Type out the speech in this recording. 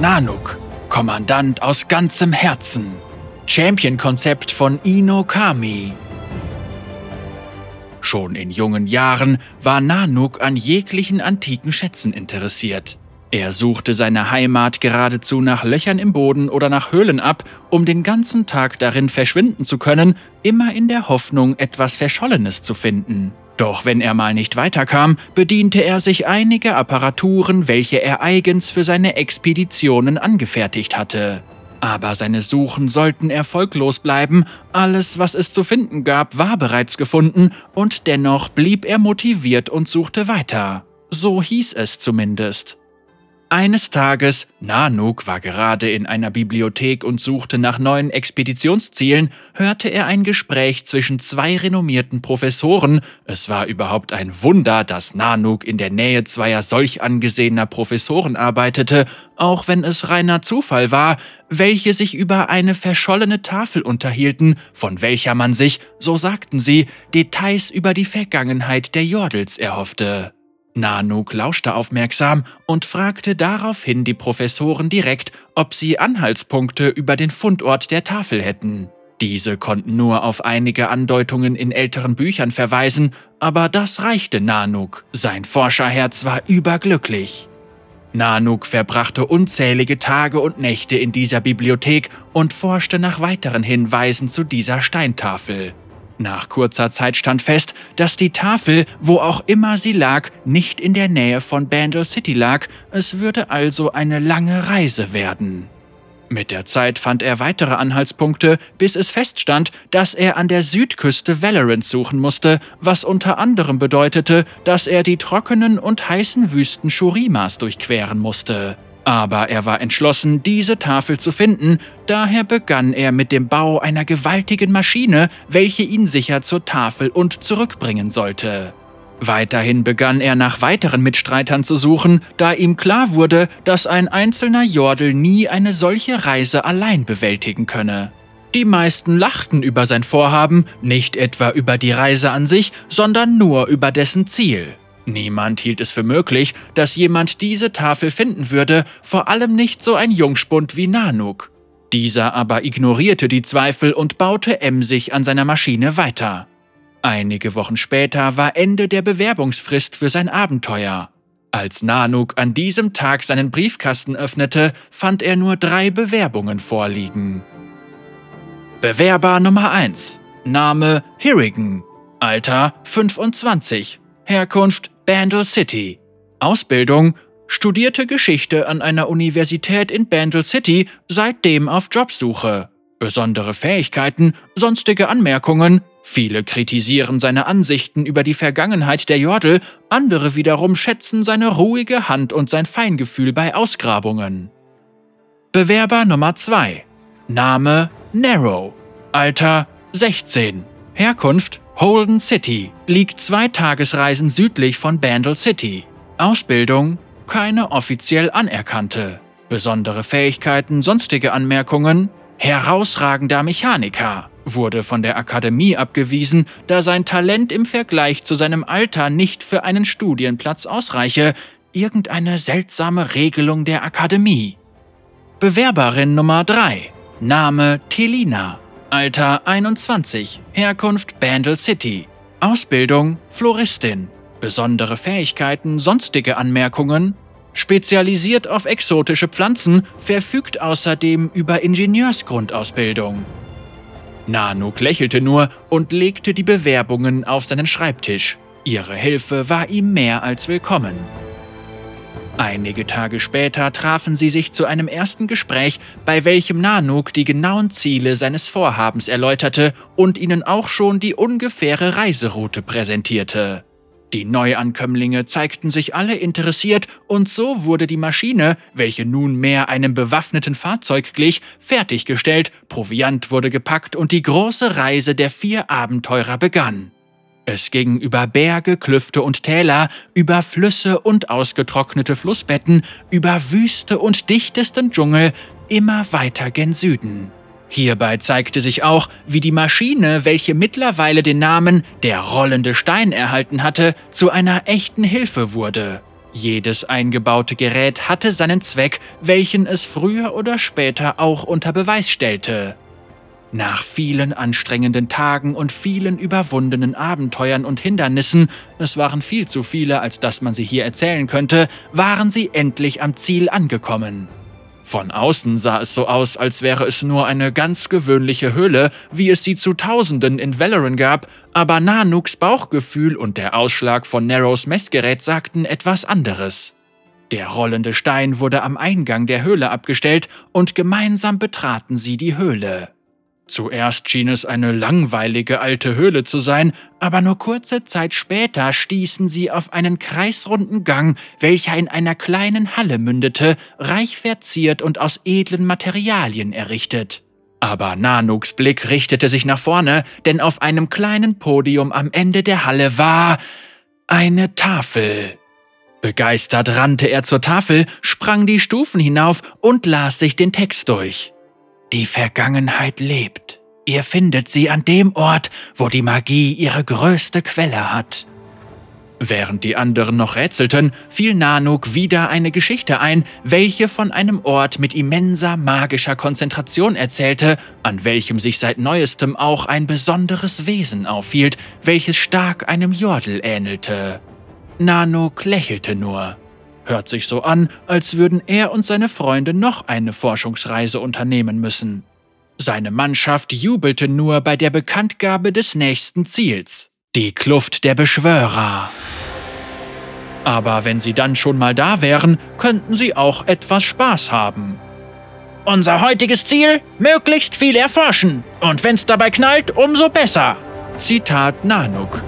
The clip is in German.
Nanook, Kommandant aus ganzem Herzen. Champion-Konzept von Ino Kami. Schon in jungen Jahren war Nanook an jeglichen antiken Schätzen interessiert. Er suchte seine Heimat geradezu nach Löchern im Boden oder nach Höhlen ab, um den ganzen Tag darin verschwinden zu können, immer in der Hoffnung, etwas Verschollenes zu finden. Doch wenn er mal nicht weiterkam, bediente er sich einiger Apparaturen, welche er eigens für seine Expeditionen angefertigt hatte. Aber seine Suchen sollten erfolglos bleiben, alles, was es zu finden gab, war bereits gefunden, und dennoch blieb er motiviert und suchte weiter. So hieß es zumindest. Eines Tages, Nanook war gerade in einer Bibliothek und suchte nach neuen Expeditionszielen, hörte er ein Gespräch zwischen zwei renommierten Professoren. Es war überhaupt ein Wunder, dass Nanook in der Nähe zweier solch angesehener Professoren arbeitete, auch wenn es reiner Zufall war, welche sich über eine verschollene Tafel unterhielten, von welcher man sich, so sagten sie, Details über die Vergangenheit der Jordels erhoffte. Nanook lauschte aufmerksam und fragte daraufhin die Professoren direkt, ob sie Anhaltspunkte über den Fundort der Tafel hätten. Diese konnten nur auf einige Andeutungen in älteren Büchern verweisen, aber das reichte Nanook. Sein Forscherherz war überglücklich. Nanook verbrachte unzählige Tage und Nächte in dieser Bibliothek und forschte nach weiteren Hinweisen zu dieser Steintafel. Nach kurzer Zeit stand fest, dass die Tafel, wo auch immer sie lag, nicht in der Nähe von Bandle City lag, es würde also eine lange Reise werden. Mit der Zeit fand er weitere Anhaltspunkte, bis es feststand, dass er an der Südküste Valorant suchen musste, was unter anderem bedeutete, dass er die trockenen und heißen Wüsten Shurimas durchqueren musste. Aber er war entschlossen, diese Tafel zu finden, daher begann er mit dem Bau einer gewaltigen Maschine, welche ihn sicher zur Tafel und zurückbringen sollte. Weiterhin begann er nach weiteren Mitstreitern zu suchen, da ihm klar wurde, dass ein einzelner Jordel nie eine solche Reise allein bewältigen könne. Die meisten lachten über sein Vorhaben, nicht etwa über die Reise an sich, sondern nur über dessen Ziel. Niemand hielt es für möglich, dass jemand diese Tafel finden würde, vor allem nicht so ein Jungspund wie Nanuk. Dieser aber ignorierte die Zweifel und baute emsig an seiner Maschine weiter. Einige Wochen später war Ende der Bewerbungsfrist für sein Abenteuer. Als Nanuk an diesem Tag seinen Briefkasten öffnete, fand er nur drei Bewerbungen vorliegen. Bewerber Nummer 1 Name Hirrigan Alter 25 Herkunft Bandle City. Ausbildung studierte Geschichte an einer Universität in Bandle City, seitdem auf Jobsuche. Besondere Fähigkeiten, sonstige Anmerkungen. Viele kritisieren seine Ansichten über die Vergangenheit der Jordel, andere wiederum schätzen seine ruhige Hand und sein Feingefühl bei Ausgrabungen. Bewerber Nummer 2 Name Narrow Alter 16 Herkunft Holden City liegt zwei Tagesreisen südlich von Bandle City. Ausbildung keine offiziell anerkannte. Besondere Fähigkeiten, sonstige Anmerkungen herausragender Mechaniker wurde von der Akademie abgewiesen, da sein Talent im Vergleich zu seinem Alter nicht für einen Studienplatz ausreiche, irgendeine seltsame Regelung der Akademie. Bewerberin Nummer 3 Name Telina Alter 21, Herkunft Bandle City, Ausbildung Floristin, besondere Fähigkeiten, sonstige Anmerkungen, spezialisiert auf exotische Pflanzen, verfügt außerdem über Ingenieursgrundausbildung. Nanuk lächelte nur und legte die Bewerbungen auf seinen Schreibtisch. Ihre Hilfe war ihm mehr als willkommen. Einige Tage später trafen sie sich zu einem ersten Gespräch, bei welchem Nanuk die genauen Ziele seines Vorhabens erläuterte und ihnen auch schon die ungefähre Reiseroute präsentierte. Die Neuankömmlinge zeigten sich alle interessiert und so wurde die Maschine, welche nunmehr einem bewaffneten Fahrzeug glich, fertiggestellt, Proviant wurde gepackt und die große Reise der vier Abenteurer begann. Es ging über Berge, Klüfte und Täler, über Flüsse und ausgetrocknete Flussbetten, über Wüste und dichtesten Dschungel, immer weiter gen Süden. Hierbei zeigte sich auch, wie die Maschine, welche mittlerweile den Namen der rollende Stein erhalten hatte, zu einer echten Hilfe wurde. Jedes eingebaute Gerät hatte seinen Zweck, welchen es früher oder später auch unter Beweis stellte. Nach vielen anstrengenden Tagen und vielen überwundenen Abenteuern und Hindernissen, es waren viel zu viele, als dass man sie hier erzählen könnte, waren sie endlich am Ziel angekommen. Von außen sah es so aus, als wäre es nur eine ganz gewöhnliche Höhle, wie es sie zu Tausenden in Valoran gab, aber Nanuks Bauchgefühl und der Ausschlag von Narrows Messgerät sagten etwas anderes. Der rollende Stein wurde am Eingang der Höhle abgestellt und gemeinsam betraten sie die Höhle. Zuerst schien es eine langweilige alte Höhle zu sein, aber nur kurze Zeit später stießen sie auf einen kreisrunden Gang, welcher in einer kleinen Halle mündete, reich verziert und aus edlen Materialien errichtet. Aber Nanuks Blick richtete sich nach vorne, denn auf einem kleinen Podium am Ende der Halle war eine Tafel. Begeistert rannte er zur Tafel, sprang die Stufen hinauf und las sich den Text durch. Die Vergangenheit lebt. Ihr findet sie an dem Ort, wo die Magie ihre größte Quelle hat. Während die anderen noch rätselten, fiel Nanuk wieder eine Geschichte ein, welche von einem Ort mit immenser magischer Konzentration erzählte, an welchem sich seit neuestem auch ein besonderes Wesen aufhielt, welches stark einem Jordel ähnelte. Nanuk lächelte nur. Hört sich so an, als würden er und seine Freunde noch eine Forschungsreise unternehmen müssen. Seine Mannschaft jubelte nur bei der Bekanntgabe des nächsten Ziels, die Kluft der Beschwörer. Aber wenn sie dann schon mal da wären, könnten sie auch etwas Spaß haben. Unser heutiges Ziel? Möglichst viel erforschen. Und wenn's dabei knallt, umso besser. Zitat Nanuk.